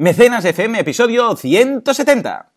Mecenas FM, episodio 170.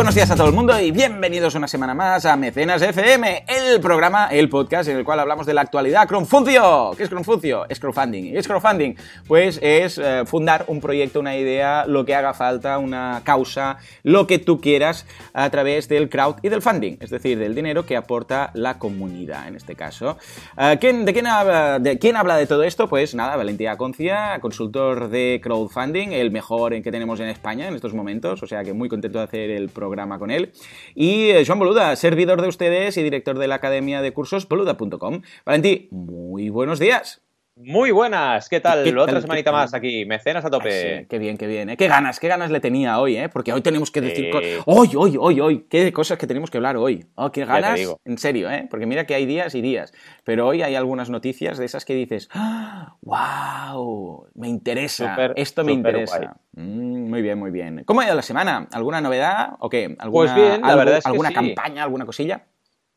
Buenos días a todo el mundo y bienvenidos una semana más a Mecenas FM, el programa, el podcast en el cual hablamos de la actualidad. Cronfuncio, ¿qué es Cronfuncio? Es crowdfunding. ¿Y es crowdfunding? Pues es eh, fundar un proyecto, una idea, lo que haga falta, una causa, lo que tú quieras a través del crowd y del funding, es decir, del dinero que aporta la comunidad en este caso. Eh, ¿quién, de, quién habla, ¿De habla de todo esto? Pues nada, Valentía Concia, consultor de crowdfunding, el mejor en que tenemos en España en estos momentos, o sea que muy contento de hacer el programa con él. Y eh, Joan Boluda, servidor de ustedes y director de la Academia de Cursos boluda.com. Valentí, muy buenos días. Muy buenas, ¿qué tal? ¿Qué Otra tal? semanita más aquí, mecenas a tope. Ah, sí, qué bien, qué bien. ¿eh? Qué ganas, qué ganas le tenía hoy, ¿eh? Porque hoy tenemos que decir Sí. cosas. Hoy, hoy, hoy, hoy. Qué cosas que tenemos que hablar hoy. Oh, qué ganas. En serio, ¿eh? Porque mira que hay días y días. Pero hoy hay algunas noticias de esas que dices, ¡Ah! ¡Wow! Me interesa. Esto me interesa. Mm, muy bien, muy bien. ¿Cómo ha ido la semana? ¿Alguna novedad o qué? ¿Alguna, Pues bien, la algo- verdad es que ¿Alguna sí. campaña, alguna cosilla?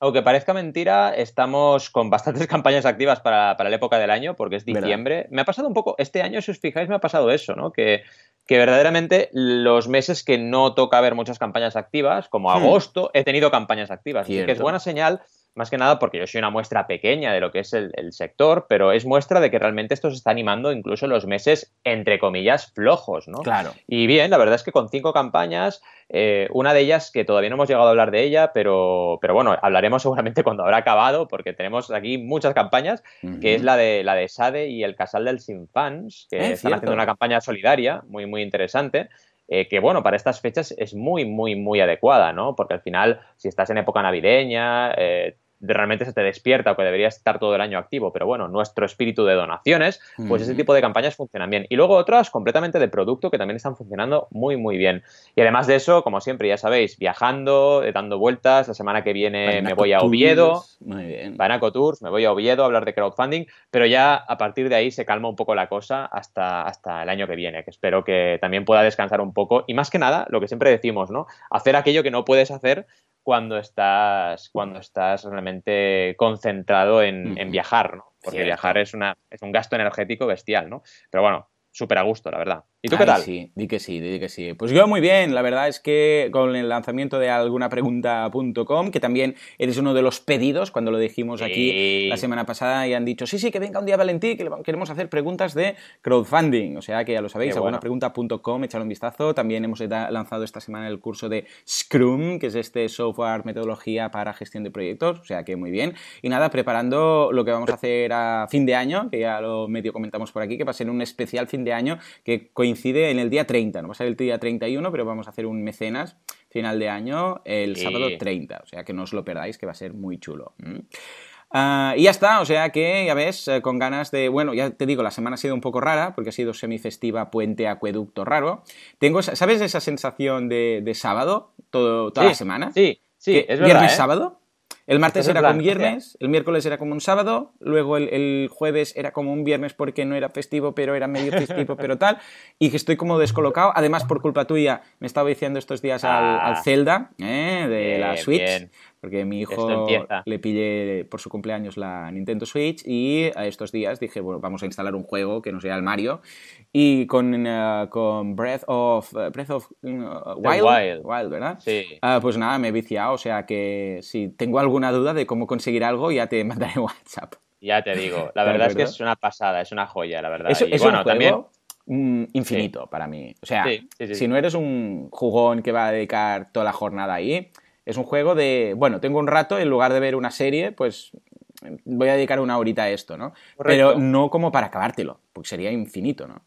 Aunque parezca mentira, estamos con bastantes campañas activas para, para la época del año, porque es ¿Verdad? diciembre. Me ha pasado un poco, este año, si os fijáis, me ha pasado eso, ¿no? Que, que verdaderamente los meses que no toca ver muchas campañas activas, como Hmm. agosto, he tenido campañas activas. Así que es buena señal, más que nada porque yo soy una muestra pequeña de lo que es el, el sector, pero es muestra de que realmente esto se está animando incluso en los meses, entre comillas, flojos, ¿no? Claro. Y bien, la verdad es que con cinco campañas, eh, una de ellas que todavía no hemos llegado a hablar de ella, pero, pero bueno, hablaremos seguramente cuando habrá acabado, porque tenemos aquí muchas campañas, que es la de la de Sade y el Casal del Sin Fans, que Eh, están cierto. haciendo una campaña solidaria muy, muy interesante. eh, que bueno, para estas fechas es muy, muy, muy adecuada, ¿no? Porque al final, si estás en época navideña, eh, realmente se te despierta o que deberías estar todo el año activo, pero bueno, nuestro espíritu de donaciones, pues ese Ujú. tipo de campañas funcionan bien. Y luego otras completamente de producto que también están funcionando muy, muy bien. Y además de eso, como siempre, ya sabéis, viajando, eh, dando vueltas, la semana que viene me voy a Oviedo. Banaco Tours, me voy a Oviedo a hablar de crowdfunding, pero ya a partir de ahí se calma un poco la cosa hasta, hasta el año que viene, que espero que también pueda descansar un poco. Y más que nada, lo que siempre decimos, ¿no? Hacer aquello que no puedes hacer cuando estás, cuando estás realmente concentrado en, en viajar, ¿no? Porque Cierto. viajar es, una, es un gasto energético bestial, ¿no? Pero bueno, súper a gusto, la verdad. ¿Y tú qué Ay, tal? Sí, di que sí, di que sí. Pues yo muy bien, la verdad es que con el lanzamiento de algunapregunta.com, que también eres uno de los pedidos cuando lo dijimos aquí Sí. la semana pasada y han dicho, sí, sí, que venga un día Valentí, que queremos hacer preguntas de crowdfunding. O sea que ya lo sabéis, Qué bueno. algunapregunta.com, echar un vistazo. También hemos lanzado esta semana el curso de Scrum, que es este software, metodología para gestión de proyectos. O sea que muy bien. Y nada, preparando lo que vamos a hacer a fin de año, que ya lo medio comentamos por aquí, que va a ser un especial fin de año que coincide en el día 30. No va a ser el día 31, pero vamos a hacer un mecenas final de año el Sí. sábado 30. O sea que no os lo perdáis, que va a ser muy chulo. Ah, y ya está, o sea que ya ves, eh, con ganas de. Bueno, ya te digo, la semana ha sido un poco rara, porque ha sido semifestiva, puente, acueducto raro. Tengo, ¿Sabes esa sensación de, de sábado todo, toda la semana? Sí, sí, Que es verdad. viernes, ¿eh? sábado. El martes era como viernes, el miércoles era como un sábado, luego el, el jueves era como un viernes porque no era festivo, pero era medio festivo, pero tal, y que estoy como descolocado. Además, por culpa tuya, me estaba diciendo estos días al, Ah. al Zelda, ¿eh? de la Switch, bien. Porque mi hijo le pillé por su cumpleaños la Nintendo Switch y a estos días dije, bueno, vamos a instalar un juego que no sea el Mario, y con, eh, con Breath of, eh, Breath of uh, Wild, Wild. ¿verdad? Sí. Ah, pues nada, me he viciado, o sea que si tengo alguna duda de cómo conseguir algo, ya te mandaré WhatsApp. Ya te digo, la ¿De verdad es que es una pasada, es una joya, la verdad. Eso y es bueno, un juego también mm, infinito para mí. O sea, Sí, sí, sí. si no eres un jugón que va a dedicar toda la jornada ahí, es un juego de, bueno, tengo un rato, en lugar de ver una serie, pues voy a dedicar una horita a esto, ¿no? Correcto. Pero no como para acabártelo, porque sería infinito, ¿no?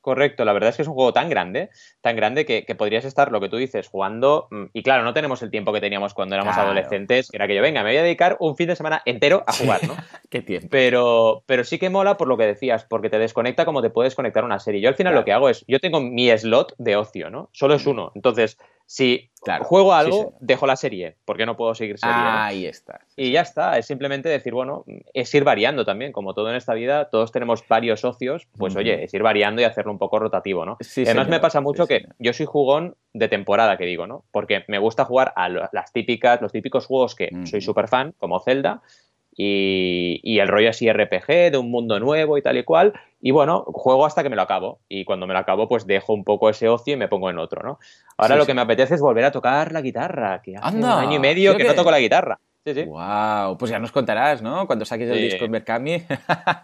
Correcto, la verdad es que es un juego tan grande, tan grande que, que podrías estar, lo que tú dices, jugando. mm, Y claro, no tenemos el tiempo que teníamos cuando éramos Claro. adolescentes, que era que yo, venga, me voy a dedicar un fin de semana entero a jugar, ¿no? Qué tiempo. Pero, pero sí que mola por lo que decías, porque te desconecta como te puedes conectar a una serie. Yo al final Claro. lo que hago es, yo tengo mi slot de ocio, ¿no? Solo es uno. Entonces, Si juego algo, dejo la serie, porque no puedo seguir serie. ahí está. y ya está, es simplemente decir, bueno, es ir variando también, como todo en esta vida, todos tenemos varios socios, pues oye, es ir variando y hacerlo un poco rotativo, ¿no? Además me pasa mucho que yo soy jugón de temporada, que digo, ¿no? Porque me gusta jugar a las típicas, los típicos juegos que soy súper fan, como Zelda, y, el rollo así RPG, de un mundo nuevo y tal y cual. Y bueno, juego hasta que me lo acabo. Y cuando me lo acabo, pues dejo un poco ese ocio y me pongo en otro, ¿no? Ahora lo que me apetece es volver a tocar la guitarra, que hace un año y medio que no toco la guitarra. Sí, sí. Wow, pues ya nos contarás, ¿no? Cuando saques el disco en Berkami. sí,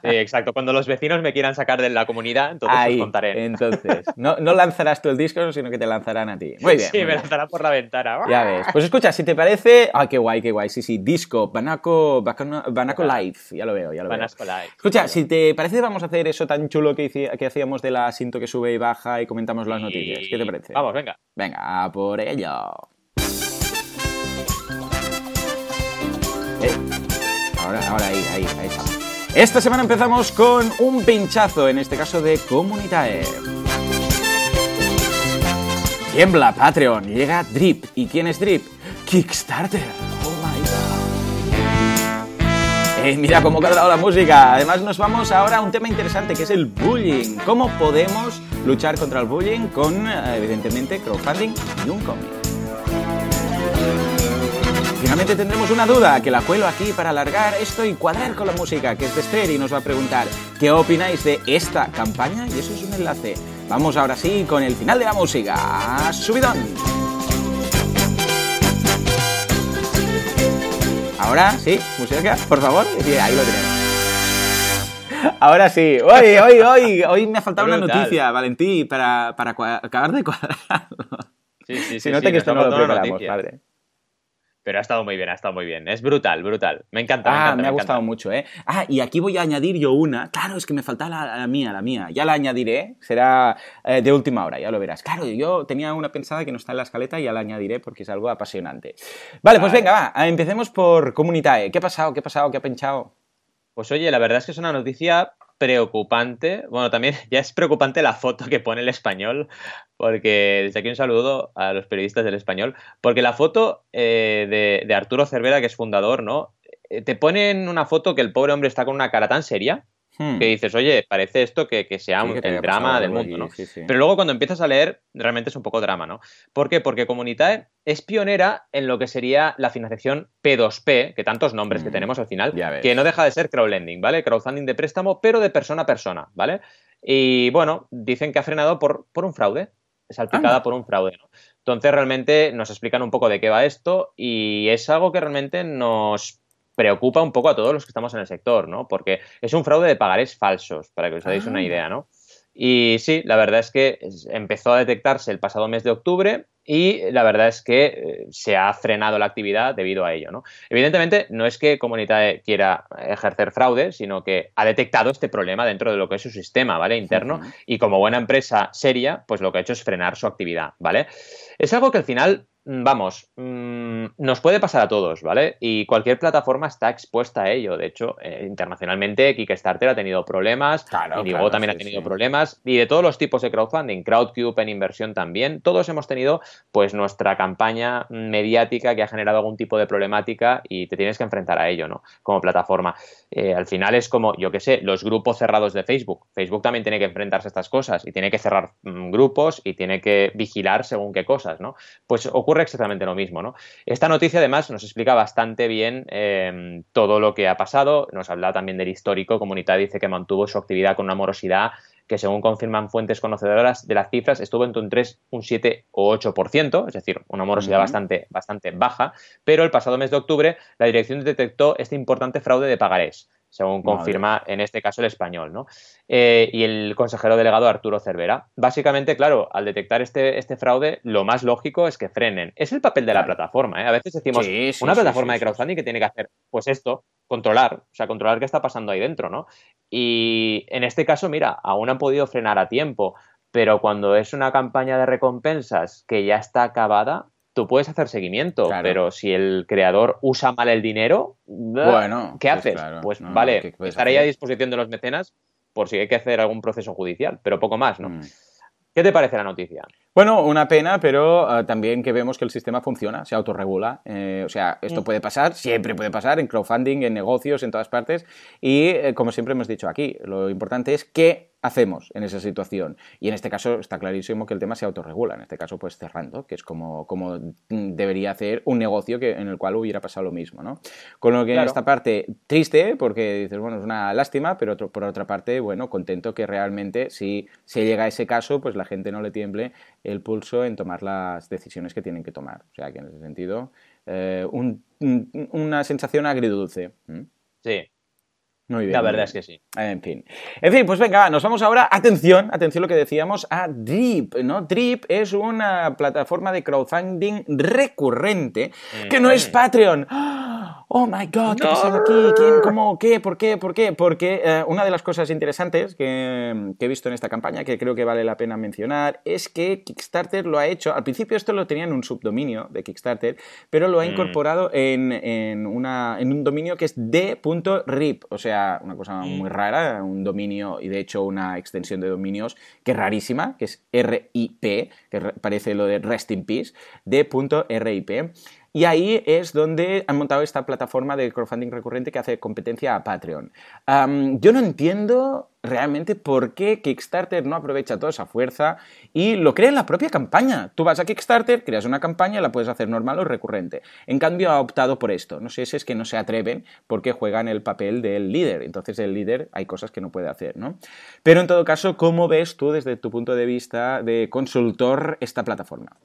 exacto. Cuando los vecinos me quieran sacar de la comunidad, entonces os contaré. Entonces, no, no, lanzarás tú el disco, sino que te lanzarán a ti. Muy bien. Sí, me lanzará por la ventana. Ya ves. Pues escucha, si te parece. Ah, qué guay, qué guay. Sí, sí, disco, Banaco, Banaco Live. Ya lo veo, ya lo Banasco Live. Escucha, si te parece, vamos a hacer eso tan chulo que, que hacíamos de la asinto que sube y baja y comentamos las noticias. ¿Qué te parece? Vamos, venga. Venga, por ello. Eh, ahora, ahora ahí, ahí, ahí está. Esta semana empezamos con un pinchazo, en este caso de Comunitae. Tiembla Patreon, llega Drip. ¿Y quién es Drip? Kickstarter. Oh my god. Eh, mira cómo ha cargado la música. Además nos vamos ahora a un tema interesante que es el bullying. ¿Cómo podemos luchar contra el bullying con, eh, evidentemente, crowdfunding y un cómic? Finalmente tendremos una duda, que la cuelo aquí para alargar esto y cuadrar con la música, que es de Esther y nos va a preguntar qué opináis de esta campaña y eso es un enlace. Vamos ahora sí con el final de la música. ¡Subidón! Ahora sí, música, por favor. Sí, ahí lo tenemos. Ahora sí. Hoy, hoy, hoy, hoy me ha faltado una noticia, Valentí, para, para acabar de cuadrarlo. Sí, sí, sí. Te que esto no lo preparamos, padre. Pero ha estado muy bien, ha estado muy bien. Es brutal, brutal. Me encanta. Ah, me, ha gustado mucho, ¿eh? Ah, y aquí voy a añadir yo una. Claro, es que me falta la, mía, la mía. Ya la añadiré. Será eh, de última hora, ya lo verás. Claro, yo tenía una pensada que no está en la escaleta y ya la añadiré porque es algo apasionante. Vale, pues venga, va. Empecemos por Comunitae. ¿Qué ha pasado? ¿Qué ha pasado? ¿Qué ha pinchado? Pues oye, la verdad es que es una noticia preocupante. Bueno, también ya es preocupante la foto que pone el español, porque desde aquí un saludo a los periodistas del español, porque la foto eh, de, de, Arturo Cervera, que es fundador, ¿no? Eh, te ponen una foto que el pobre hombre está con una cara tan seria Hmm. que dices, oye, parece esto que, sea el drama del mundo, ¿no? Pero luego cuando empiezas a leer, realmente es un poco drama, ¿no? ¿Por qué? Porque Comunitae es pionera en lo que sería la financiación P2P, que tantos nombres que hmm. tenemos al final, que no deja de ser crowdlending, ¿vale? Crowdfunding de préstamo, pero de persona a persona, ¿vale? Y bueno, dicen que ha frenado por, por un fraude, salpicada por un fraude, ¿no? Entonces realmente nos explican un poco de qué va esto y es algo que realmente nos preocupa un poco a todos los que estamos en el sector, ¿no? Porque es un fraude de pagarés falsos, para que os hagáis una ah. idea, ¿no? Y sí, la verdad es que empezó a detectarse el pasado mes de octubre y la verdad es que eh, se ha frenado la actividad debido a ello. ¿no? Evidentemente, no es que Comunidad quiera ejercer fraude, sino que ha detectado este problema dentro de lo que es su sistema ¿vale? interno y como buena empresa seria, pues lo que ha hecho es frenar su actividad. ¿vale? Es algo que al final vamos, mm, nos puede pasar a todos, ¿vale? Y cualquier plataforma está expuesta a ello. De hecho, eh, internacionalmente Kickstarter ha tenido problemas, claro, Indiegogo también ha tenido problemas, y de todos los tipos de crowdfunding, Crowdcube en inversión también, todos hemos tenido pues nuestra campaña mediática que ha generado algún tipo de problemática y te tienes que enfrentar a ello, ¿no? Como plataforma. Eh, al final es como, yo qué sé, los grupos cerrados de Facebook. Facebook también tiene que enfrentarse a estas cosas y tiene que cerrar mm, grupos y tiene que vigilar según qué cosas, ¿no? Pues ocurre exactamente lo mismo. ¿no? Esta noticia además nos explica bastante bien eh, todo lo que ha pasado, nos habla también del histórico, Comunidad dice que mantuvo su actividad con una morosidad que según confirman fuentes conocedoras de las cifras estuvo entre un 3, un 7 o 8%, es decir, una morosidad bastante, bastante baja, pero el pasado mes de octubre la dirección detectó este importante fraude de pagarés según confirma en este caso el español, ¿no? Eh, y el consejero delegado Arturo Cervera. Básicamente, claro, al detectar este, este fraude, lo más lógico es que frenen. Es el papel de la plataforma, ¿eh? A veces decimos, una plataforma de crowdfunding que tiene que hacer, pues esto, controlar, o sea, controlar qué está pasando ahí dentro, ¿no? Y en este caso, mira, aún han podido frenar a tiempo, pero cuando es una campaña de recompensas que ya está acabada, tú puedes hacer seguimiento, pero si el creador usa mal el dinero, bueno, ¿qué pues haces? Pues, vale, estaré a disposición de los mecenas por si hay que hacer algún proceso judicial, pero poco más, ¿no? Mm. ¿Qué te parece la noticia? Bueno, una pena, pero uh, también que vemos que el sistema funciona, se autorregula. Eh, o sea, esto puede pasar, siempre puede pasar en crowdfunding, en negocios, en todas partes. Y eh, como siempre hemos dicho aquí, lo importante es que hacemos en esa situación? Y en este caso está clarísimo que el tema se autorregula, en este caso pues cerrando, que es como, como debería hacer un negocio que, en el cual hubiera pasado lo mismo, ¿no? Con lo que en esta parte triste, porque dices, bueno, es una lástima, pero por otra parte, bueno, contento que realmente si se llega a ese caso, pues la gente no le tiemble el pulso en tomar las decisiones que tienen que tomar. O sea que en ese sentido, eh, una sensación agridulce. Sí, muy bien. La verdad es que sí. En fin. En fin, pues venga, nos vamos ahora, atención, atención lo que decíamos, a Drip, ¿no? Drip es una plataforma de crowdfunding recurrente que no es Patreon. Oh my god, ¿qué ha pasado aquí? ¿Quién? ¿Cómo? ¿Qué? ¿Por qué? ¿Por qué? Porque eh, una de las cosas interesantes que, he visto en esta campaña, que creo que vale la pena mencionar, es que Kickstarter lo ha hecho. Al principio esto lo tenía en un subdominio de Kickstarter, pero lo ha mm. incorporado en, en, una, en un dominio que es d.rip, o sea, una cosa mm. muy rara, un dominio y de hecho una extensión de dominios que es rarísima, que es RIP, que parece lo de Rest in Peace, D.RIP. Y ahí es donde han montado esta plataforma de crowdfunding recurrente que hace competencia a Patreon. yo no entiendo realmente por qué Kickstarter no aprovecha toda esa fuerza y lo crea en la propia campaña. Tú vas a Kickstarter, creas una campaña, la puedes hacer normal o recurrente. En cambio, ha optado por esto. No sé si es que no se atreven porque juegan el papel del líder. Entonces, el líder hay cosas que no puede hacer, ¿no? Pero en todo caso, ¿cómo ves tú desde tu punto de vista de consultor esta plataforma?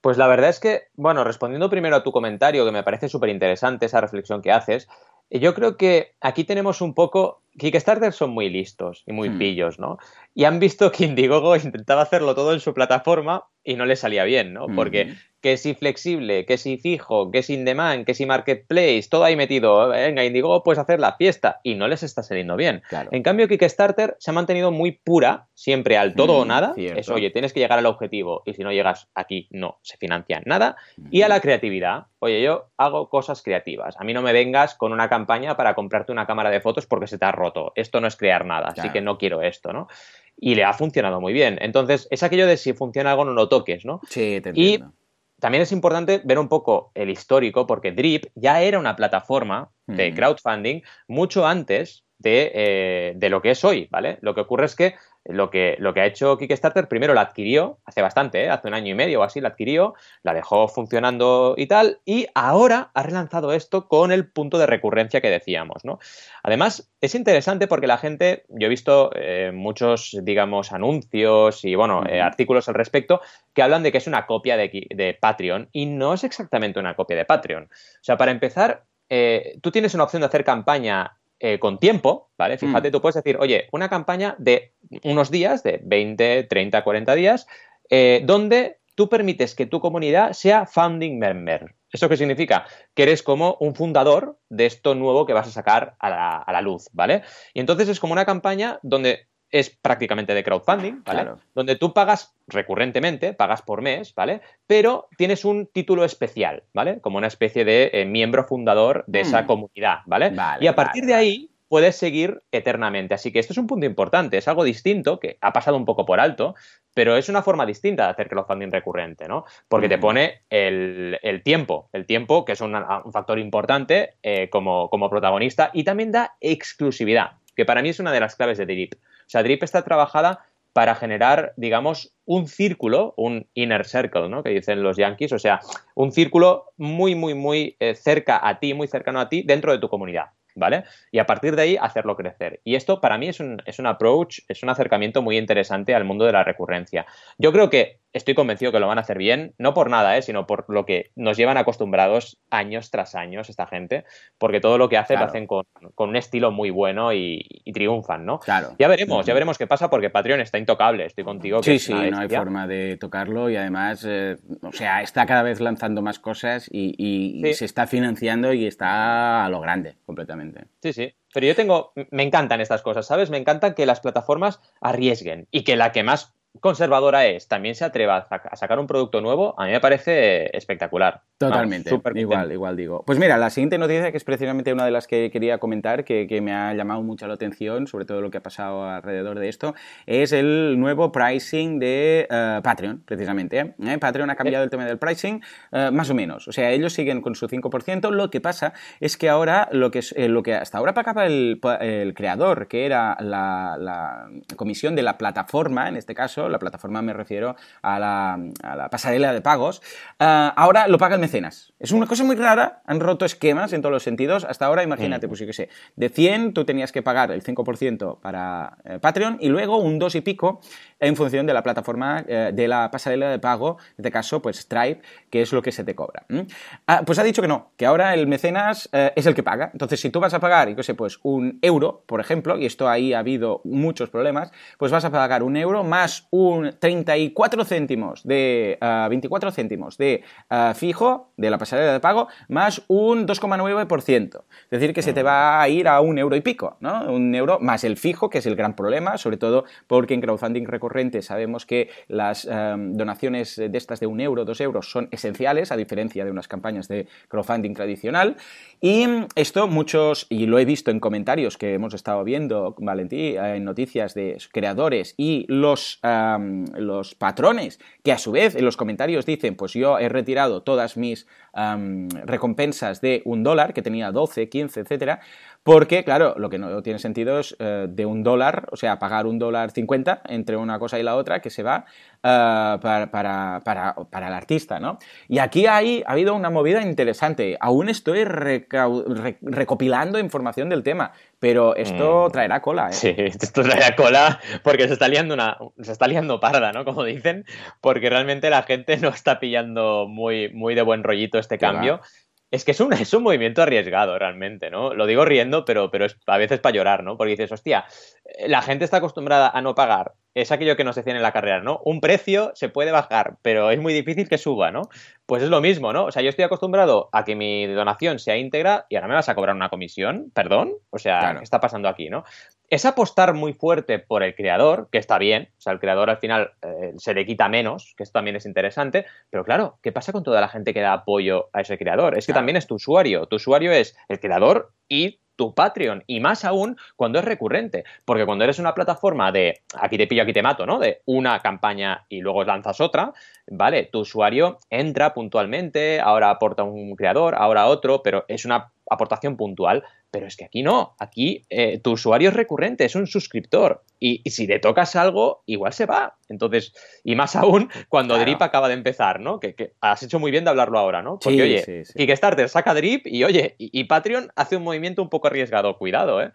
Pues la verdad es que, bueno, respondiendo primero a tu comentario, que me parece súper interesante esa reflexión que haces, yo creo que aquí tenemos un poco Kickstarter son muy listos y muy hmm. pillos, ¿no? Y han visto que Indiegogo intentaba hacerlo todo en su plataforma y no le salía bien, ¿no? Porque que si flexible, que si fijo, que si in demand, que si marketplace, todo ahí metido, venga, Indiegogo puedes hacer la fiesta y no les está saliendo bien. En cambio, Kickstarter se ha mantenido muy pura, siempre al todo o nada. Es, oye, tienes que llegar al objetivo y si no llegas aquí, no se financia nada. Y a la creatividad, oye, yo hago cosas creativas. A mí no me vengas con una campaña para comprarte una cámara de fotos porque se te ha roto esto no es crear nada, así que no quiero esto, ¿no? Y le ha funcionado muy bien. Entonces, es aquello de si funciona algo no lo toques, ¿no? Sí, te entiendo. Y también es importante ver un poco el histórico, porque Drip ya era una plataforma de crowdfunding mucho antes de, eh, de, lo que es hoy, ¿vale? Lo que ocurre es que lo que, lo que ha hecho Kickstarter, primero la adquirió, hace bastante, ¿eh? hace un año y medio o así la adquirió, la dejó funcionando y tal, y ahora ha relanzado esto con el punto de recurrencia que decíamos, ¿no? Además, es interesante porque la gente, yo he visto eh, muchos, digamos, anuncios y, bueno, eh, artículos al respecto que hablan de que es una copia de, de, Patreon y no es exactamente una copia de Patreon. O sea, para empezar, tú tienes una opción de hacer campaña eh, con tiempo, ¿vale? Mm. Fíjate, tú puedes decir, oye, una campaña de unos días, de 20, 30, 40 días, eh, donde tú permites que tu comunidad sea founding member. ¿Eso qué significa? Que eres como un fundador de esto nuevo que vas a sacar a la, a la luz, ¿vale? Y entonces es como una campaña donde es prácticamente de crowdfunding, ¿vale? Donde tú pagas recurrentemente, pagas por mes, ¿vale? Pero tienes un título especial, ¿vale? Como una especie de eh, miembro fundador de esa mm. comunidad, ¿vale? y a partir de ahí puedes seguir eternamente. Así que esto es un punto importante, es algo distinto que ha pasado un poco por alto, pero es una forma distinta de hacer crowdfunding recurrente, ¿no? Porque te mm. pone el, tiempo, el tiempo, que es un, factor importante eh, como, como protagonista, y también da exclusividad, que para mí es una de las claves de Drip. O sea, Drip está trabajada para generar, digamos, un círculo, un inner circle, ¿no? Que dicen los yankees, o sea, un círculo muy, muy, muy eh, cerca a ti, muy cercano a ti, dentro de tu comunidad. ¿vale? Y a partir de ahí hacerlo crecer. Y esto para mí es un, es un approach, es un acercamiento muy interesante al mundo de la recurrencia. Yo creo que estoy convencido que lo van a hacer bien, no por nada, ¿eh? sino por lo que nos llevan acostumbrados años tras años esta gente, porque todo lo que hacen lo hacen con, un estilo muy bueno y, triunfan, ¿no? Claro. Ya veremos, ya veremos qué pasa, porque Patreon está intocable, estoy contigo. sí, sí, no hay forma de tocarlo y además, eh, o sea, está cada vez lanzando más cosas y, se está financiando y está a lo grande completamente. Sí, sí. Pero yo tengo, me encantan estas cosas, ¿sabes? Me encantan que las plataformas arriesguen y que la que más conservadora es, también se atreva a sacar un producto nuevo, a mí me parece espectacular. Totalmente, igual, igual digo. Pues mira, la siguiente noticia, que es precisamente una de las que quería comentar, que, me ha llamado mucho la atención, sobre todo lo que ha pasado alrededor de esto, es el nuevo pricing de eh, Patreon, precisamente. ¿eh? Patreon ha cambiado el tema del pricing, eh, más o menos. O sea, ellos siguen con su 5%, lo que pasa es que ahora, lo que, lo que hasta ahora pagaba el, creador, que era la comisión de la plataforma, en este caso, la plataforma me refiero a la, pasarela de pagos, eh, ahora lo paga el mecenas. Es una cosa muy rara, han roto esquemas en todos los sentidos. Hasta ahora, imagínate, mm. pues yo qué sé, de 100 tú tenías que pagar el 5% para eh, Patreon y luego un 2 y pico en función de la plataforma eh, de la pasarela de pago, en este caso, pues Stripe, que es lo que se te cobra. Ah, pues ha dicho que no, que ahora el mecenas es el que paga. Entonces, si tú vas a pagar, y qué sé, pues un euro, por ejemplo, y esto ahí ha habido muchos problemas, pues vas a pagar un euro más un 34 céntimos de 24 ah, céntimos de ah, fijo de la pasarela de pago más un 2,9%. Es decir, que se te va a ir a un euro y pico, ¿no? Un euro más el fijo, que es el gran problema, sobre todo porque en crowdfunding recurrente sabemos que las ah, donaciones de estas de un euro, dos euros son esenciales, a diferencia de unas campañas de crowdfunding tradicional. Y esto muchos, y lo he visto en comentarios que hemos estado viendo, Valentí, en noticias de creadores y los los patrones, que a su vez en los comentarios dicen, pues yo he retirado todas mis recompensas de un dólar, que tenía 12, 15, etcétera, porque, claro, lo que no tiene sentido es eh, de un dólar, o sea, pagar un dólar 50 entre una cosa y la otra, que se va eh, para, el artista, ¿no? Y aquí hay, ha habido una movida interesante. Aún estoy recopilando información del tema, pero esto mm. traerá cola, ¿eh? Sí, esto traerá cola porque se está liando una, se está liando parda, ¿no? Como dicen, porque realmente la gente no está pillando muy, muy de buen rollito este cambio. Es que es un, es un movimiento arriesgado realmente, ¿no? Lo digo riendo, pero, pero es a veces para llorar, ¿no? Porque dices, hostia, la gente está acostumbrada a no pagar. Es aquello que nos decían en la carrera, ¿no? Un precio se puede bajar, pero es muy difícil que suba, ¿no? Pues es lo mismo, ¿no? O sea, yo estoy acostumbrado a que mi donación sea íntegra y ahora me vas a cobrar una comisión, perdón. O sea, ¿qué está pasando aquí, no? Es apostar muy fuerte por el creador, que está bien. O sea, el creador al final eh, se le quita menos, que esto también es interesante. Pero claro, ¿qué pasa con toda la gente que da apoyo a ese creador? Es que también es tu usuario. Tu usuario es el creador y tu Patreon y más aún cuando es recurrente, porque cuando eres una plataforma de aquí te pillo, aquí te mato, ¿no? De una campaña y luego lanzas otra, ¿vale? Tu usuario entra puntualmente, ahora aporta un creador, ahora otro, pero es una aportación puntual. Pero es que aquí no, aquí eh, tu usuario es recurrente, es un suscriptor. Y, si le tocas algo, igual se va. Entonces, y más aún cuando Drip acaba de empezar, ¿no? Que, has hecho muy bien de hablarlo ahora, ¿no? Porque, oye, Kickstarter saca Drip y, oye, y, Patreon hace un movimiento un poco arriesgado. Cuidado, ¿eh?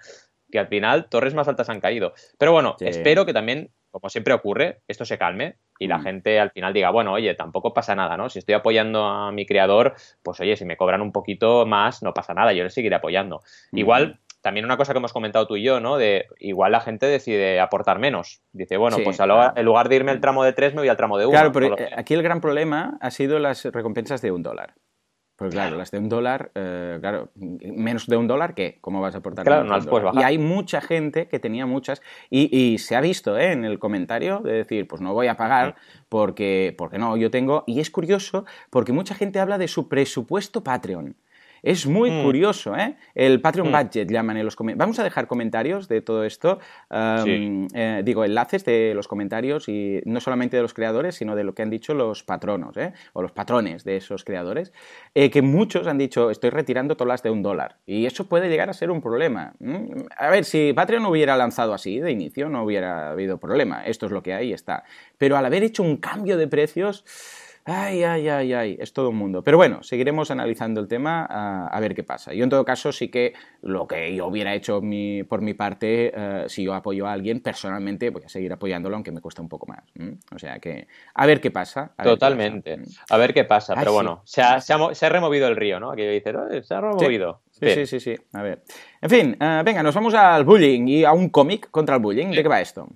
Que al final torres más altas han caído. Pero bueno, espero que también como siempre ocurre, esto se calme y la mm. gente al final diga, bueno, oye, tampoco pasa nada, ¿no? Si estoy apoyando a mi creador, pues oye, si me cobran un poquito más, no pasa nada, yo le seguiré apoyando. Mm. Igual, también una cosa que hemos comentado tú y yo, ¿no? De igual la gente decide aportar menos. Dice, bueno, pues en lugar de irme al tramo de tres, me voy al tramo de uno. Claro, pero aquí el gran problema ha sido las recompensas de un dólar. Pues claro, las de un dólar, eh, claro, menos de un dólar, ¿qué? ¿Cómo vas a aportar? Claro, no las puedes bajar. Y hay mucha gente que tenía muchas, y, se ha visto ¿eh? en el comentario de decir, pues no voy a pagar porque, porque no, yo tengo, y es curioso porque mucha gente habla de su presupuesto Patreon. Es muy mm. curioso, ¿eh? El Patreon mm. Budget llaman en los comentarios. Vamos a dejar comentarios de todo esto. Eh, digo, enlaces de los comentarios y no solamente de los creadores, sino de lo que han dicho los patronos, ¿eh? O los patrones de esos creadores. Eh, que muchos han dicho, estoy retirando todas las de un dólar. Y eso puede llegar a ser un problema. A ver, si Patreon hubiera lanzado así de inicio, no hubiera habido problema. Esto es lo que hay, está. Pero al haber hecho un cambio de precios Ay, ay, ay, ay, es todo un mundo. Pero bueno, seguiremos analizando el tema a, ver qué pasa. Yo en todo caso sí que lo que yo hubiera hecho por mi parte, eh, si yo apoyo a alguien, personalmente voy a seguir apoyándolo aunque me cuesta un poco más. O sea que a ver qué pasa. Totalmente. A ver qué pasa. Pero bueno, se, ha, removido el río, ¿no? Aquí dice, se ha removido. Sí, sí, sí, sí, A ver. En fin, eh, venga, nos vamos al bullying y a un cómic contra el bullying. ¿De qué va esto?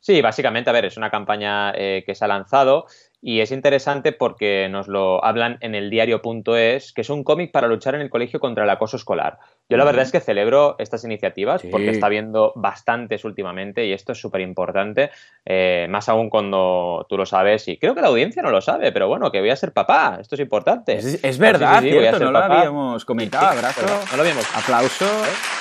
Sí, básicamente, a ver, es una campaña eh, que se ha lanzado y es interesante porque nos lo hablan en el diario.es, que es un cómic para luchar en el colegio contra el acoso escolar. Yo la verdad es que celebro estas iniciativas porque está viendo bastantes últimamente y esto es súper importante, eh, más aún cuando tú lo sabes y creo que la audiencia no lo sabe, pero bueno, que voy a ser papá, esto es importante. Es, verdad, no lo habíamos comentado, abrazo, no lo habíamos. aplauso,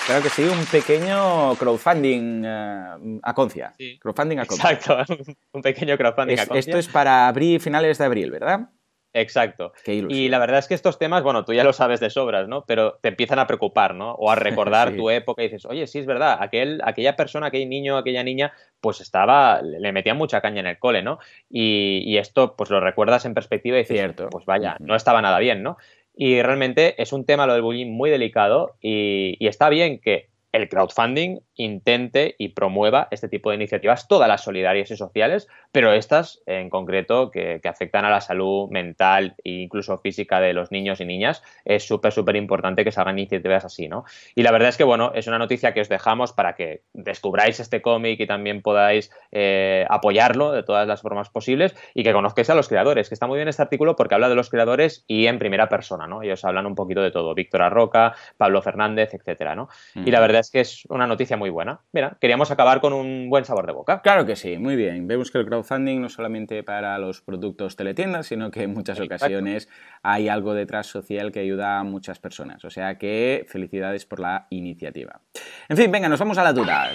creo que sí, un pequeño crowdfunding uh, a Concia. Crowdfunding a Concia. Exacto, un pequeño crowdfunding a Concia. Esto es para abrir finales de abril, ¿verdad? Exacto. Y la verdad es que estos temas, bueno, tú ya lo sabes de sobras, ¿no? Pero te empiezan a preocupar, ¿no? O a recordar tu época y dices, oye, sí, es verdad, aquel, aquella persona, aquel niño, aquella niña, pues estaba, le metía mucha caña en el cole, ¿no? Y, esto, pues lo recuerdas en perspectiva y dices, Cierto. pues vaya, no estaba nada bien, ¿no? Y realmente es un tema, lo del bullying, muy delicado y está bien que el crowdfunding intente y promueva este tipo de iniciativas, todas las solidarias y sociales, pero estas en concreto que, afectan a la salud mental e incluso física de los niños y niñas, es súper, súper importante que se hagan iniciativas así, ¿no? Y la verdad es que, bueno, es una noticia que os dejamos para que descubráis este cómic y también podáis eh, apoyarlo de todas las formas posibles y que conozcáis a los creadores, que está muy bien este artículo porque habla de los creadores y en primera persona, ¿no? Ellos hablan un poquito de todo, Víctor Arroca, Pablo Fernández, etcétera, ¿no? Y la verdad es que es una noticia muy buena. Mira, queríamos acabar con un buen sabor de boca. Claro que sí, muy bien. Vemos que el crowdfunding no solamente para los productos teletiendas, sino que en muchas ocasiones hay algo detrás social que ayuda a muchas personas. O sea que felicidades por la iniciativa. En fin, venga, nos vamos a la duda.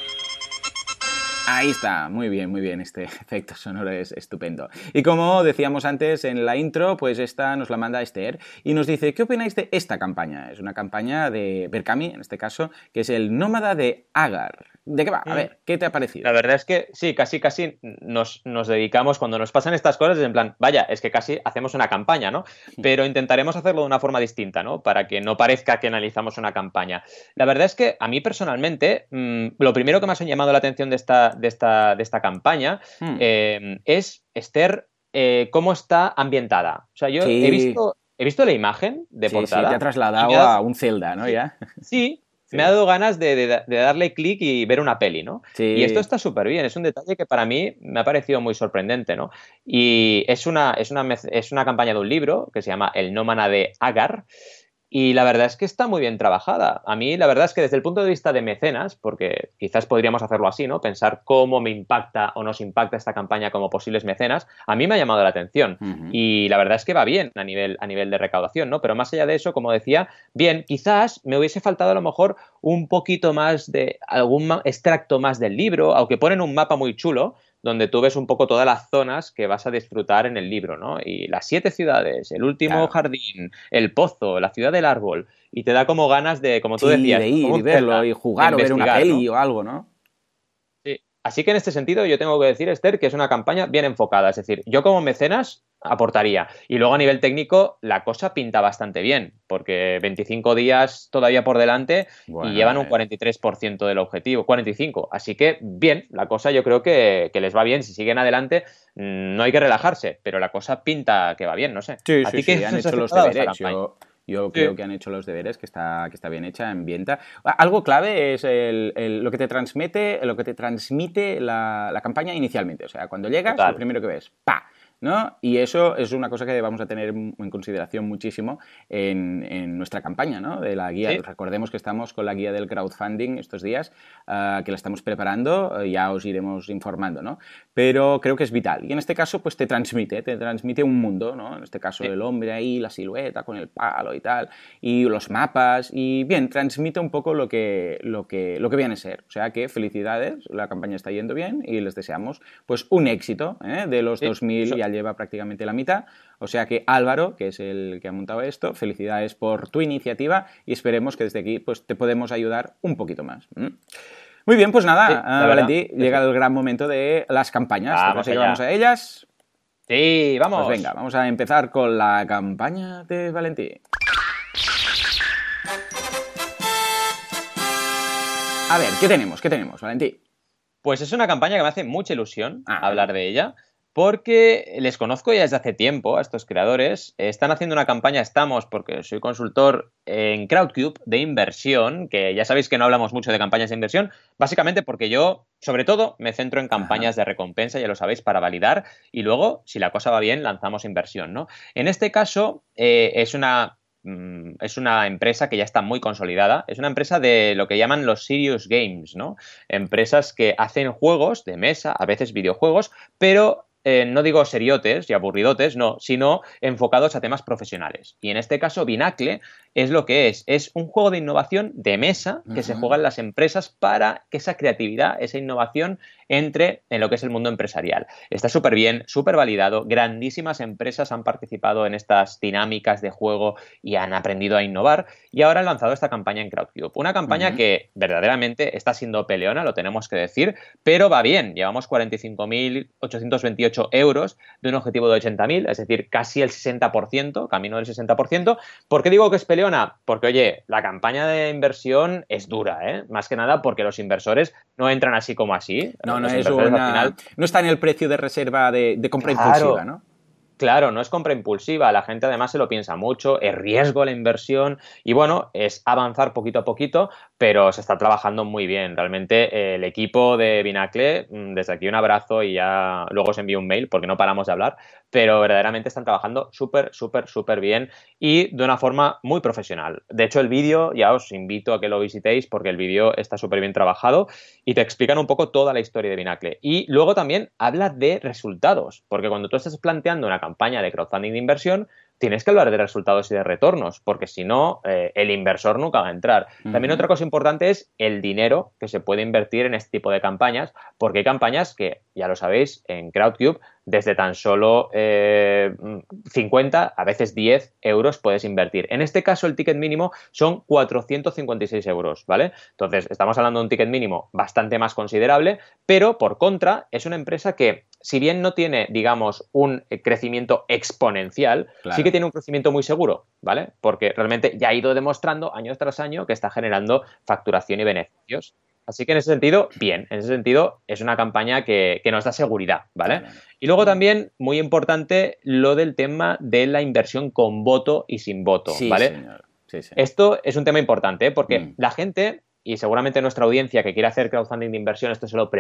Ahí está, muy bien, muy bien, este efecto sonoro es estupendo. Y como decíamos antes en la intro, pues esta nos la manda Esther y nos dice, ¿qué opináis de esta campaña? Es una campaña de Berkami, en este caso, que es el nómada de Agar. ¿De qué va? A mm. ver, ¿qué te ha parecido? La verdad es que sí, casi, casi nos, dedicamos, cuando nos pasan estas cosas, es en plan, vaya, es que casi hacemos una campaña, ¿no? Pero intentaremos hacerlo de una forma distinta, ¿no? Para que no parezca que analizamos una campaña. La verdad es que a mí personalmente, mm, lo primero que me ha llamado la atención de esta, de esta, de esta campaña hmm. eh, es, Esther, eh, cómo está ambientada. O sea, yo he visto he visto la imagen de portada. Sí, te ha trasladado a un Zelda, ¿no? ¿Ya? Sí, me ha dado ganas de, darle clic y ver una peli, ¿no? Y esto está súper bien, es un detalle que para mí me ha parecido muy sorprendente, ¿no? Y es una, es una, es una campaña de un libro que se llama El nómana de Agar, y la verdad es que está muy bien trabajada. A mí, la verdad es que desde el punto de vista de mecenas, porque quizás podríamos hacerlo así, ¿no? Pensar cómo me impacta o nos impacta esta campaña como posibles mecenas, a mí me ha llamado la atención. Y la verdad es que va bien a nivel, a nivel de recaudación, ¿no? Pero más allá de eso, como decía, bien, quizás me hubiese faltado a lo mejor un poquito más de algún extracto más del libro, aunque ponen un mapa muy chulo, donde tú ves un poco todas las zonas que vas a disfrutar en el libro, ¿no? Y las siete ciudades, el último jardín, el pozo, la ciudad del árbol, y te da como ganas de, como tú decías, de ir y verlo y jugar o ver una peli o algo, ¿no? Sí. Así que en este sentido yo tengo que decir, Esther, que es una campaña bien enfocada. Es decir, yo como mecenas aportaría. Y luego a nivel técnico la cosa pinta bastante bien, porque 25 días todavía por delante y llevan un 43% del objetivo, 45. Así que bien, la cosa yo creo que, les va bien. Si siguen adelante, mm, no hay que relajarse, pero la cosa pinta que va bien, no sé. Sí, sí, que han hecho los deberes. Yo, creo que han hecho los deberes, que está, que está bien hecha, ambienta. Algo clave es lo que te transmite, lo que te transmite la, la campaña inicialmente. O sea, cuando llegas, lo primero que ves, ¡pa! ¿No? Y eso es una cosa que vamos a tener en consideración muchísimo en, nuestra campaña ¿no? de la guía. Recordemos que estamos con la guía del crowdfunding estos días, ah, que la estamos preparando, eh, ya os iremos informando, ¿no? Pero creo que es vital. Y en este caso, pues te transmite, te transmite un mundo, ¿no? En este caso, el hombre ahí, la silueta con el palo y tal, y los mapas, y bien, transmite un poco lo que, lo que, lo que viene a ser. O sea que felicidades, la campaña está yendo bien y les deseamos pues un éxito ¿eh? de los 2000 y al lleva prácticamente la mitad. O sea que Álvaro, que es el que ha montado esto, felicidades por tu iniciativa y esperemos que desde aquí pues, te podemos ayudar un poquito más. Muy bien, pues nada, ah, Valentín, llega el gran momento de las campañas. Vamos, vamos a ellas. Sí, vamos. Pues venga, vamos a empezar con la campaña de Valentín. A ver, ¿qué tenemos? ¿Qué tenemos, Valentín? Pues es una campaña que me hace mucha ilusión ah. hablar de ella porque les conozco ya desde hace tiempo a estos creadores. Están haciendo una campaña, estamos, porque soy consultor en Crowdcube de inversión, que ya sabéis que no hablamos mucho de campañas de inversión, básicamente porque yo, sobre todo, me centro en campañas de recompensa, ya lo sabéis, para validar y luego, si la cosa va bien, lanzamos inversión, ¿no? En este caso, eh, es una mm, es una empresa que ya está muy consolidada. Es una empresa de lo que llaman los serious games, ¿no? Empresas que hacen juegos de mesa, a veces videojuegos, pero eh, no digo seriotes y aburridotes, no, sino enfocados a temas profesionales. Y en este caso, Binacle es lo que es. Es un juego de innovación de mesa que se juega en las empresas para que esa creatividad, esa innovación entre en lo que es el mundo empresarial. Está súper bien, súper validado. Grandísimas empresas han participado en estas dinámicas de juego y han aprendido a innovar. Y ahora han lanzado esta campaña en Crowdcube. Una campaña que verdaderamente está siendo peleona, lo tenemos que decir, pero va bien. Llevamos 45.828 euros de un objetivo de 80.000, es decir, casi el 60%, camino del 60%. ¿Por qué digo que es peleona? porque oye, la campaña de inversión es dura, ¿eh? Más que nada porque los inversores no entran así como así. No, no es una... No está en el precio de reserva de, compra impulsiva, ¿no? Claro, no es compra impulsiva, la gente además se lo piensa mucho, es riesgo la inversión y bueno, es avanzar poquito a poquito, pero se está trabajando muy bien. Realmente eh, el equipo de Binacle, mm, desde aquí un abrazo y ya luego os envío un mail porque no paramos de hablar, pero verdaderamente están trabajando súper, súper, súper bien y de una forma muy profesional. De hecho, el vídeo, ya os invito a que lo visitéis porque el vídeo está súper bien trabajado y te explican un poco toda la historia de Binacle. Y luego también habla de resultados, porque cuando tú estás planteando una campaña de crowdfunding de inversión, tienes que hablar de resultados y de retornos, porque si no, eh, el inversor nunca va a entrar. También otra cosa importante es el dinero que se puede invertir en este tipo de campañas, porque hay campañas que, ya lo sabéis, en Crowdcube, desde tan solo 50, eh, a veces 10 euros puedes invertir. En este caso, el ticket mínimo son 456 euros, ¿vale? Entonces, estamos hablando de un ticket mínimo bastante más considerable, pero por contra, es una empresa que si bien no tiene, digamos, un crecimiento exponencial, sí que tiene un crecimiento muy seguro, ¿vale? Porque realmente ya ha ido demostrando año tras año que está generando facturación y beneficios. Así que en ese sentido, bien, en ese sentido es una campaña que, nos da seguridad, ¿vale? Y luego también, muy importante, lo del tema de la inversión con voto y sin voto, ¿vale? Esto es un tema importante, ¿eh? porque mm. la gente y seguramente nuestra audiencia que quiere hacer crowdfunding de inversión esto se lo,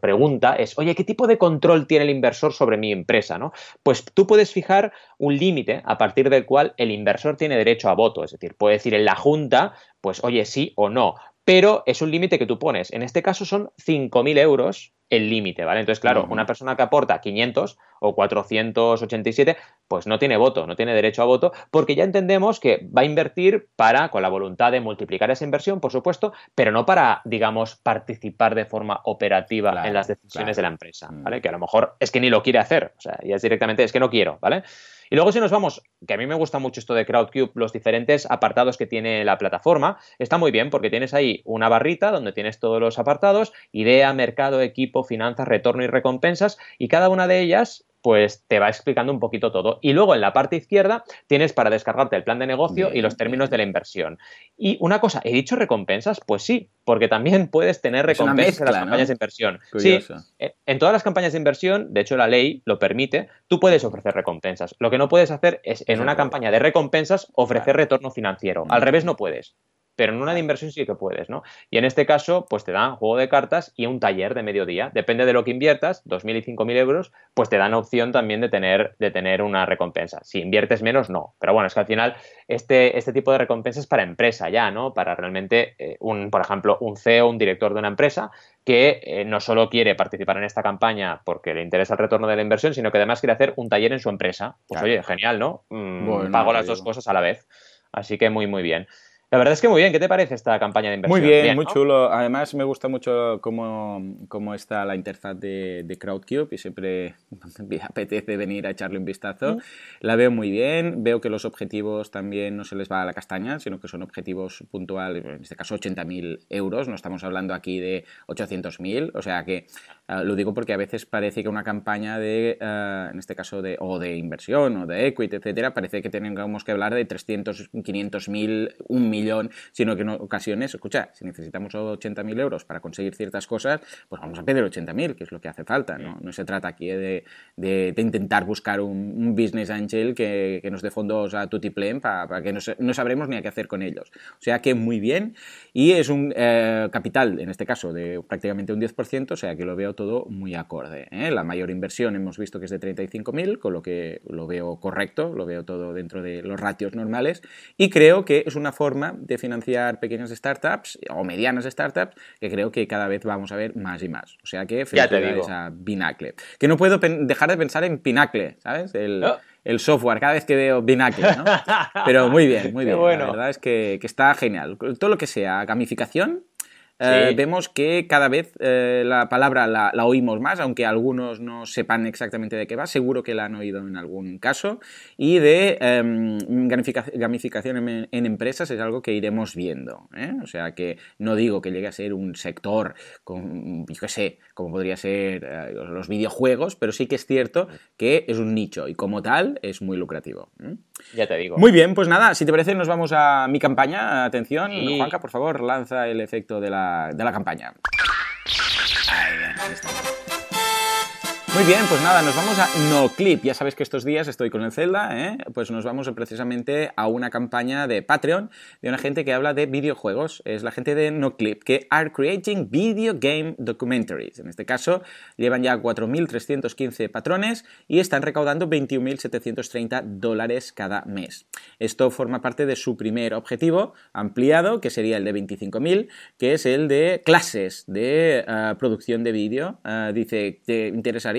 pregunta, es, oye, ¿qué tipo de control tiene el inversor sobre mi empresa? ¿no? Pues tú puedes fijar un límite a partir del cual el inversor tiene derecho a voto, es decir, puede decir en la junta, pues oye, sí o no, pero es un límite que tú pones. En este caso son 5.000 euros el límite, ¿vale? Entonces, claro, una persona que aporta 500 o 487, pues no tiene voto, no tiene derecho a voto, porque ya entendemos que va a invertir para, con la voluntad de multiplicar esa inversión, por supuesto, pero no para, digamos, participar de forma operativa en las decisiones de la empresa, mm. ¿vale? Que a lo mejor es que ni lo quiere hacer, o sea, ya es directamente, es que no quiero, ¿vale? Y luego si nos vamos, que a mí me gusta mucho esto de Crowdcube, los diferentes apartados que tiene la plataforma, está muy bien porque tienes ahí una barrita donde tienes todos los apartados, idea, mercado, equipo, finanzas, retorno y recompensas, y cada una de ellas pues te va explicando un poquito todo. Y luego en la parte izquierda tienes para descargarte el plan de negocio y los términos de la inversión. Y una cosa, ¿he dicho recompensas? Pues sí, porque también puedes tener recompensas en las campañas de inversión. Sí, en todas las campañas de inversión, de hecho la ley lo permite, tú puedes ofrecer recompensas. Lo que no puedes hacer es en una campaña de recompensas ofrecer retorno financiero. Al revés no puedes pero en una de inversión sí que puedes, ¿no? Y en este caso, pues te dan juego de cartas y un taller de mediodía. Depende de lo que inviertas, 2.000 y 5.000 euros, pues te dan opción también de tener, de tener una recompensa. Si inviertes menos, no. Pero bueno, es que al final este, este tipo de recompensa es para empresa ya, ¿no? Para realmente, eh, un, por ejemplo, un CEO, un director de una empresa que eh, no solo quiere participar en esta campaña porque le interesa el retorno de la inversión, sino que además quiere hacer un taller en su empresa. Pues oye, genial, ¿no? Mm, pago las dos cosas a la vez. Así que muy, muy bien. La verdad es que muy bien. ¿Qué te parece esta campaña de inversión? Muy bien, muy chulo. Además, me gusta mucho cómo, cómo está la interfaz de, de, Crowdcube y siempre me apetece venir a echarle un vistazo. Mm. La veo muy bien. Veo que los objetivos también no se les va a la castaña, sino que son objetivos puntuales, en este caso 80.000 euros. No estamos hablando aquí de 800.000. O sea que ah, lo digo porque a veces parece que una campaña de, ah, en este caso, de, o de inversión o de equity, etcétera, parece que tengamos que hablar de 300, 500.000, un millón sino que en ocasiones, escucha, si necesitamos 80.000 euros para conseguir ciertas cosas, pues vamos a pedir 80.000, que es lo que hace falta, ¿no? No se trata aquí de, de, intentar buscar un, business angel que, que, nos dé fondos a tutiplén para, para que no, no, sabremos ni a qué hacer con ellos. O sea que muy bien, y es un eh, capital, en este caso, de prácticamente un 10%, o sea que lo veo todo muy acorde. ¿eh? La mayor inversión hemos visto que es de 35.000, con lo que lo veo correcto, lo veo todo dentro de los ratios normales, y creo que es una forma de financiar pequeñas startups o medianas startups que creo que cada vez vamos a ver más y más. O sea que felicidades a Binacle. Que no puedo dejar de pensar en Pinacle, ¿sabes? El, oh. el, software, cada vez que veo Binacle, ¿no? Pero muy bien, muy bien. La verdad es que, que está genial. Todo lo que sea gamificación eh, vemos que cada vez eh, la palabra la, oímos más, aunque algunos no sepan exactamente de qué va, seguro que la han oído en algún caso. Y de em, gamificación en, empresas es algo que iremos viendo. ¿eh? O sea que no digo que llegue a ser un sector, con, yo qué sé, como podría ser los videojuegos, pero sí que es cierto que es un nicho y como tal es muy lucrativo. Ya te digo. Muy bien, pues nada, si te parece nos vamos a mi campaña. Atención, Juanca, por favor, lanza el efecto de la de la campaña. Muy bien, pues nada, nos vamos a NoClip. Ya sabes que estos días estoy con el Zelda, ¿eh? pues nos vamos precisamente a una campaña de Patreon de una gente que habla de videojuegos. Es la gente de NoClip, que are creating video game documentaries. En este caso, llevan ya 4.315 patrones y están recaudando 21.730 dólares cada mes. Esto forma parte de su primer objetivo ampliado, que sería el de 25.000, que es el de clases de eh, producción de vídeo. Eh, dice, ¿te interesaría?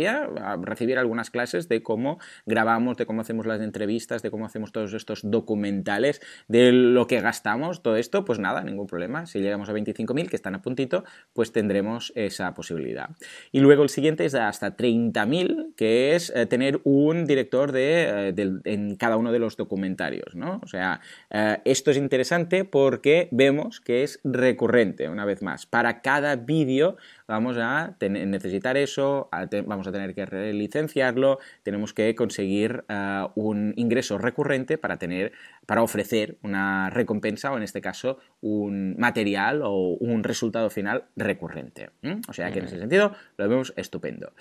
Recibir algunas clases de cómo grabamos, de cómo hacemos las entrevistas, de cómo hacemos todos estos documentales, de lo que gastamos, todo esto, pues nada, ningún problema. Si llegamos a 25.000, que están a puntito, pues tendremos esa posibilidad. Y luego el siguiente es hasta 30.000, que es eh, tener un director de, eh, en cada uno de los documentarios, ¿no? O sea, eh, esto es interesante porque vemos que es recurrente, una vez más. Para cada vídeo vamos a necesitar eso, vamos a tener que relicenciarlo, tenemos que conseguir eh, un ingreso recurrente para tener para ofrecer una recompensa o en este caso un material o un resultado final recurrente. O sea que en ese sentido lo vemos estupendo.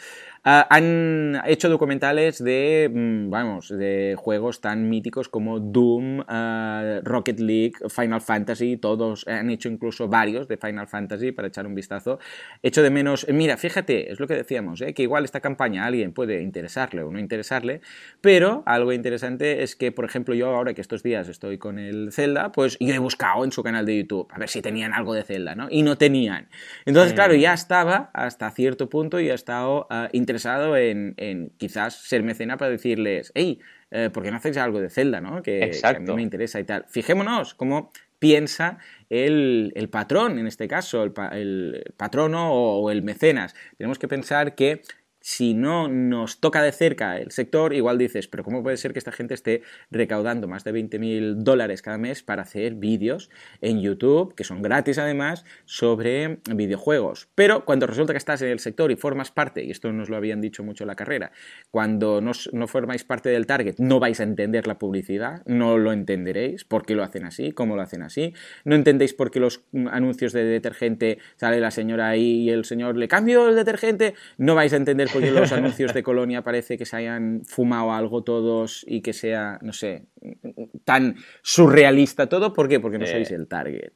Ah, han hecho documentales de, mm, vamos, de juegos tan míticos como Doom, ah, Rocket League, Final Fantasy, todos han hecho incluso varios de Final Fantasy para echar un vistazo. Hecho de menos, mira, fíjate, es lo que decíamos, ¿eh? que igual esta campaña a alguien puede interesarle o no interesarle, pero algo interesante es que, por ejemplo, yo ahora que estos días estoy con el Zelda, pues yo he buscado en su canal de YouTube a ver si tenían algo de Zelda, ¿no? Y no tenían. Entonces, claro, ya estaba hasta cierto punto y he estado ah, interesado en, quizás ser mecena para decirles, hey, eh, ¿por qué no hacéis algo de Zelda, no? Que, a mí me interesa y tal. Fijémonos cómo piensa el, patrón, en este caso, el, el patrono o el mecenas. Tenemos que pensar que si no nos toca de cerca el sector, igual dices, pero ¿cómo puede ser que esta gente esté recaudando más de 20.000 dólares cada mes para hacer vídeos en YouTube, que son gratis además, sobre videojuegos? Pero cuando resulta que estás en el sector y formas parte, y esto nos lo habían dicho mucho en la carrera, cuando no, no formáis parte del target, no vais a entender la publicidad, no lo entenderéis, por qué lo hacen así, cómo lo hacen así, no entendéis por qué los anuncios de detergente sale la señora ahí y el señor le cambio el detergente, no vais a entender por los anuncios de Colonia parece que se hayan fumado algo todos y que sea, no sé, tan surrealista todo. ¿Por qué? Porque no sois el target.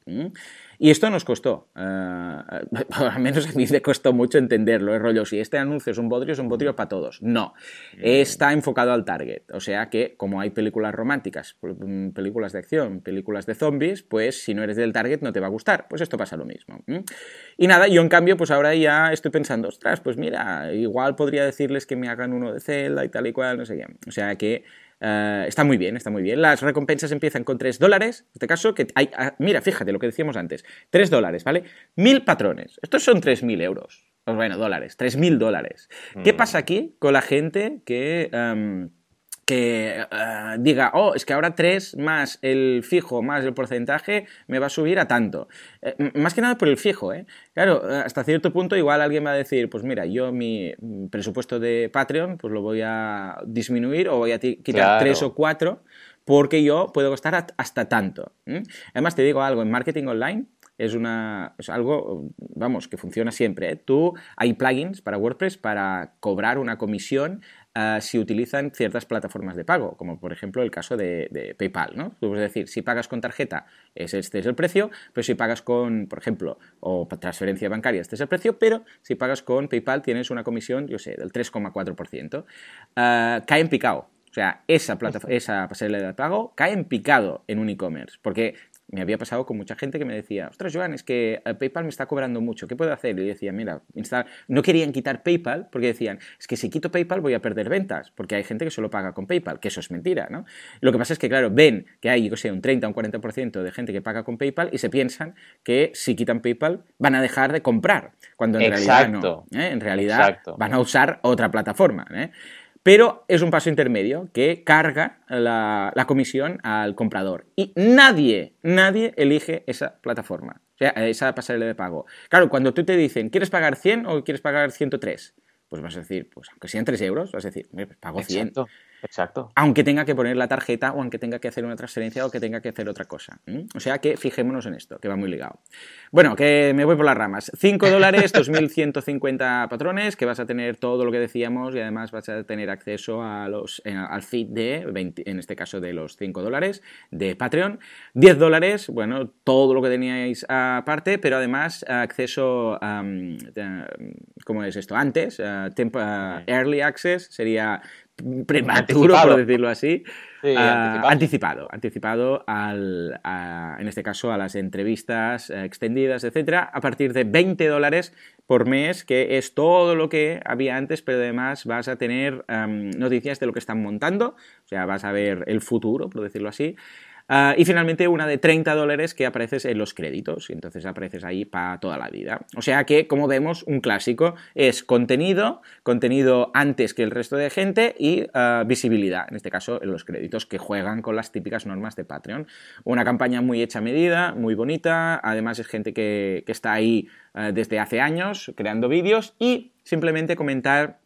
Y esto nos costó, uh, al menos a mí me costó mucho entenderlo, es rollo, si este anuncio es un bodrio, es un bodrio para todos. No, está enfocado al target, o sea que como hay películas románticas, mm, películas de acción, películas de zombies, pues si no eres del target no te va a gustar, pues esto pasa lo mismo. Y nada, yo en cambio pues ahora ya estoy pensando, ostras, pues mira, igual podría decirles que me hagan uno de Zelda y tal y cual, no sé qué. O sea que eh, está muy bien, está muy bien. Las recompensas empiezan con 3 dólares. En este caso, que hay. Ah, mira, fíjate lo que decíamos antes: 3 dólares, ¿vale? 1000 patrones. Estos son 3.000 euros. Pues bueno, dólares, 3.000 dólares. ¿Qué mm. pasa aquí con la gente que. Em, que eh, diga, oh, es que ahora 3 más el fijo más el porcentaje me va a subir a tanto. Eh, más que nada por el fijo, ¿eh? Claro, eh, hasta cierto punto igual alguien va a decir, pues mira, yo mi presupuesto de Patreon pues lo voy a disminuir o voy a quitar 3 o 4 porque yo puedo costar hasta tanto. Además, te digo algo, en marketing online es, una, es algo, vamos, que funciona siempre. ¿eh? Tú, hay plugins para WordPress para cobrar una comisión uh, si utilizan ciertas plataformas de pago, como por ejemplo el caso de, de PayPal. ¿no? Puedes decir, si pagas con tarjeta, es este es el precio, pero si pagas con, por ejemplo, o transferencia bancaria, este es el precio, pero si pagas con PayPal tienes una comisión, yo sé, del 3,4%. Uh, cae en picado. O sea, esa, esa pasarela de pago cae en picado en un e-commerce, porque me había pasado con mucha gente que me decía, ostras, Joan, es que eh, PayPal me está cobrando mucho, ¿qué puedo hacer? Y decía, mira, no querían quitar PayPal porque decían, es que si quito PayPal voy a perder ventas, porque hay gente que solo paga con PayPal, que eso es mentira, ¿no? Lo que pasa es que, claro, ven que hay, yo sé, un 30 o un 40% de gente que paga con PayPal y se piensan que si quitan PayPal van a dejar de comprar, cuando en realidad no. ¿eh? En realidad van a usar otra plataforma. ¿eh? Pero es un paso intermedio que carga la, comisión al comprador. Y nadie, nadie elige esa plataforma, o sea, esa pasarela de pago. Claro, cuando tú te dicen, ¿quieres pagar 100 o quieres pagar 103? Pues vas a decir, pues aunque sean 3 euros, vas a decir, pues pago 100. Exacto. Aunque tenga que poner la tarjeta o aunque tenga que hacer una transferencia o que tenga que hacer otra cosa. O sea que fijémonos en esto, que va muy ligado. Bueno, que me voy por las ramas. 5 dólares, 2.150 patrones, que vas a tener todo lo que decíamos y además vas a tener acceso a los, eh, al feed de, en este caso de los 5 dólares, de Patreon. 10 dólares, bueno, todo lo que teníais aparte, pero además acceso a, ¿cómo es esto? Antes, early access sería prematuro, por decirlo así. Ah, anticipado. anticipado, al, en este caso a las entrevistas eh, extendidas, etcétera, a partir de 20 dólares por mes, que es todo lo que había antes, pero además vas a tener noticias de lo que están montando, o sea, vas a ver el futuro, por decirlo así. Ah, y finalmente una de 30 dólares que apareces en los créditos, y entonces apareces ahí para toda la vida. O sea que, como vemos, un clásico es contenido, contenido antes que el resto de gente y ah, visibilidad, en este caso en los créditos, que juegan con las típicas normas de Patreon. Una campaña muy hecha a medida, muy bonita, además es gente que, está ahí ah, desde hace años creando vídeos y simplemente comentar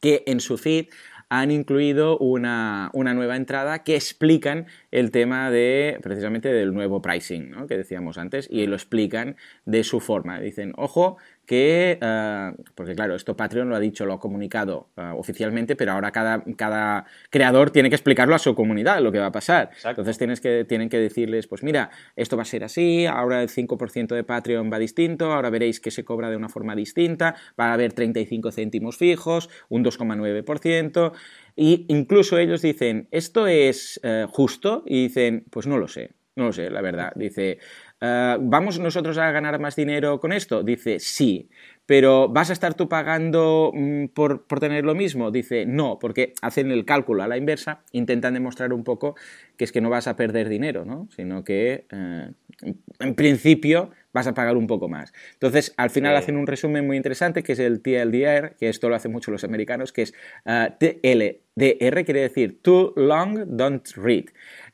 que en su feed han incluido una, nueva entrada que explican el tema de precisamente del nuevo pricing ¿no? que decíamos antes y lo explican de su forma. Dicen, ojo, que, eh, porque claro, esto Patreon lo ha dicho, lo ha comunicado eh, oficialmente, pero ahora cada, cada, creador tiene que explicarlo a su comunidad, lo que va a pasar. Entonces tienes que, tienen que decirles, pues mira, esto va a ser así, ahora el 5% de Patreon va distinto, ahora veréis que se cobra de una forma distinta, va a haber 35 céntimos fijos, un 2,9%, y incluso ellos dicen, ¿esto es eh, justo? Y dicen, pues no lo sé. No lo sé, la verdad. Dice, eh, ¿vamos nosotros a ganar más dinero con esto? Dice, sí. Pero ¿vas a estar tú pagando mm, por, tener lo mismo? Dice, no, porque hacen el cálculo a la inversa, intentan demostrar un poco que es que no vas a perder dinero, ¿no? Sino que eh, en principio vas a pagar un poco más. Entonces, al final hacen un resumen muy interesante que es el TLDR, que esto lo hacen mucho los americanos, que es uh, TLDR, quiere decir Too Long Don't Read.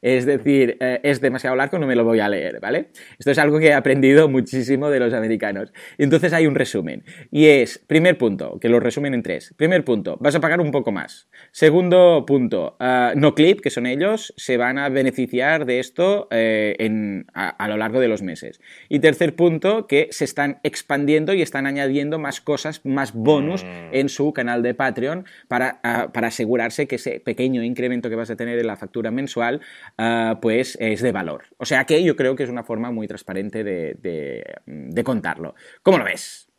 Es decir, eh, es demasiado largo, no me lo voy a leer, ¿vale? Esto es algo que he aprendido muchísimo de los americanos. Entonces hay un resumen. Y es, primer punto, que lo resumen en tres. Primer punto, vas a pagar un poco más. Segundo punto, uh, no clip, que son ellos, se van a beneficiar de esto eh, en, a, lo largo de los meses. Y tercer punto, que se están expandiendo y están añadiendo más cosas, más bonus mm. en su canal de Patreon para, uh, para asegurarse que ese pequeño incremento que vas a tener en la factura mensual Ah, pues es de valor. O sea que yo creo que es una forma muy transparente de, contarlo. ¿Cómo lo ves?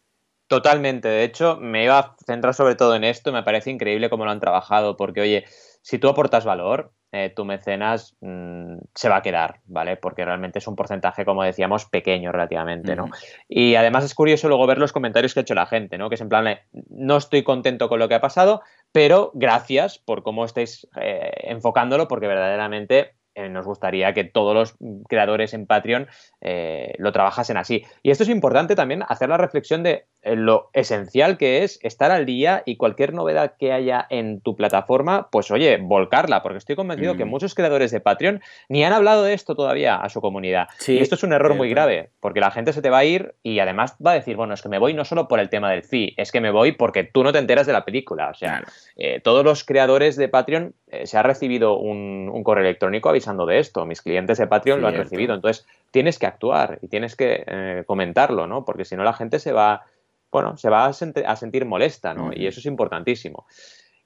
Totalmente. De hecho, me iba a centrar sobre todo en esto. Me parece increíble cómo lo han trabajado, porque, oye, si tú aportas valor, eh, tu mecenas mm, se va a quedar, ¿vale? Porque realmente es un porcentaje, como decíamos, pequeño relativamente, ¿no? Y además es curioso luego ver los comentarios que ha hecho la gente, ¿no? Que es en plan, no estoy contento con lo que ha pasado, pero gracias por cómo estáis eh, enfocándolo, porque verdaderamente eh, nos gustaría que todos los creadores en Patreon eh, lo trabajasen así. Y esto es importante también hacer la reflexión de lo esencial que es estar al día y cualquier novedad que haya en tu plataforma, pues oye, volcarla, porque estoy convencido que mm. muchos creadores de Patreon ni han hablado de esto todavía a su comunidad. y esto es un error muy grave, porque la gente se te va a ir y además va a decir, bueno, es que me voy no solo por el tema del fee, es que me voy porque tú no te enteras de la película. O sea, eh, todos los creadores de Patreon eh, se ha recibido un, correo electrónico avisando de esto. Mis clientes de Patreon lo han recibido. Entonces, tienes que actuar y tienes que eh, comentarlo, ¿no? Porque si no, la gente se va, bueno, se va a, sentir molesta, ¿no? Y eso es importantísimo.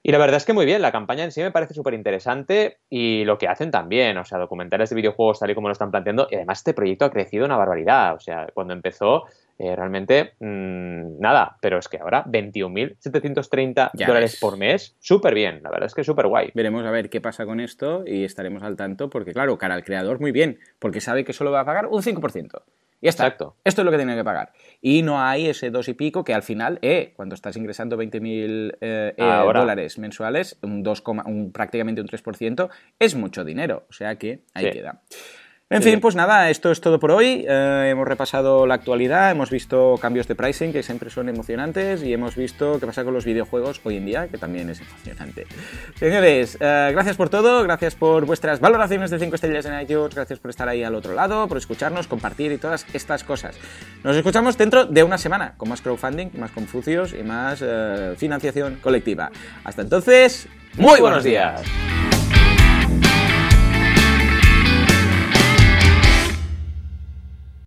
Y la verdad es que muy bien, la campaña en sí me parece súper interesante y lo que hacen también, o sea, documentales de videojuegos tal y como lo están planteando, y además este proyecto ha crecido una barbaridad, o sea, cuando empezó eh, realmente mmm, nada, pero es que ahora 21.730 dólares por mes, súper bien, la verdad es que súper guay. Veremos a ver qué pasa con esto y estaremos al tanto porque claro, cara al creador muy bien, porque sabe que solo va a pagar un 5%. Y está. Exacto. Esto es lo que tiene que pagar. Y no hay ese dos y pico que al final, eh, cuando estás ingresando 20.000 eh, eh dólares mensuales, un 2, un, prácticamente un 3%, es mucho dinero. O sea que ahí queda. En fin, pues nada, esto es todo por hoy. Eh, hemos repasado la actualidad, hemos visto cambios de pricing que siempre son emocionantes y hemos visto qué pasa con los videojuegos hoy en día, que también es emocionante. Señores, eh, gracias por todo, gracias por vuestras valoraciones de 5 estrellas en iTunes, gracias por estar ahí al otro lado, por escucharnos, compartir y todas estas cosas. Nos escuchamos dentro de una semana con más crowdfunding, más confucios y más eh, financiación colectiva. Hasta entonces, muy, buenos días.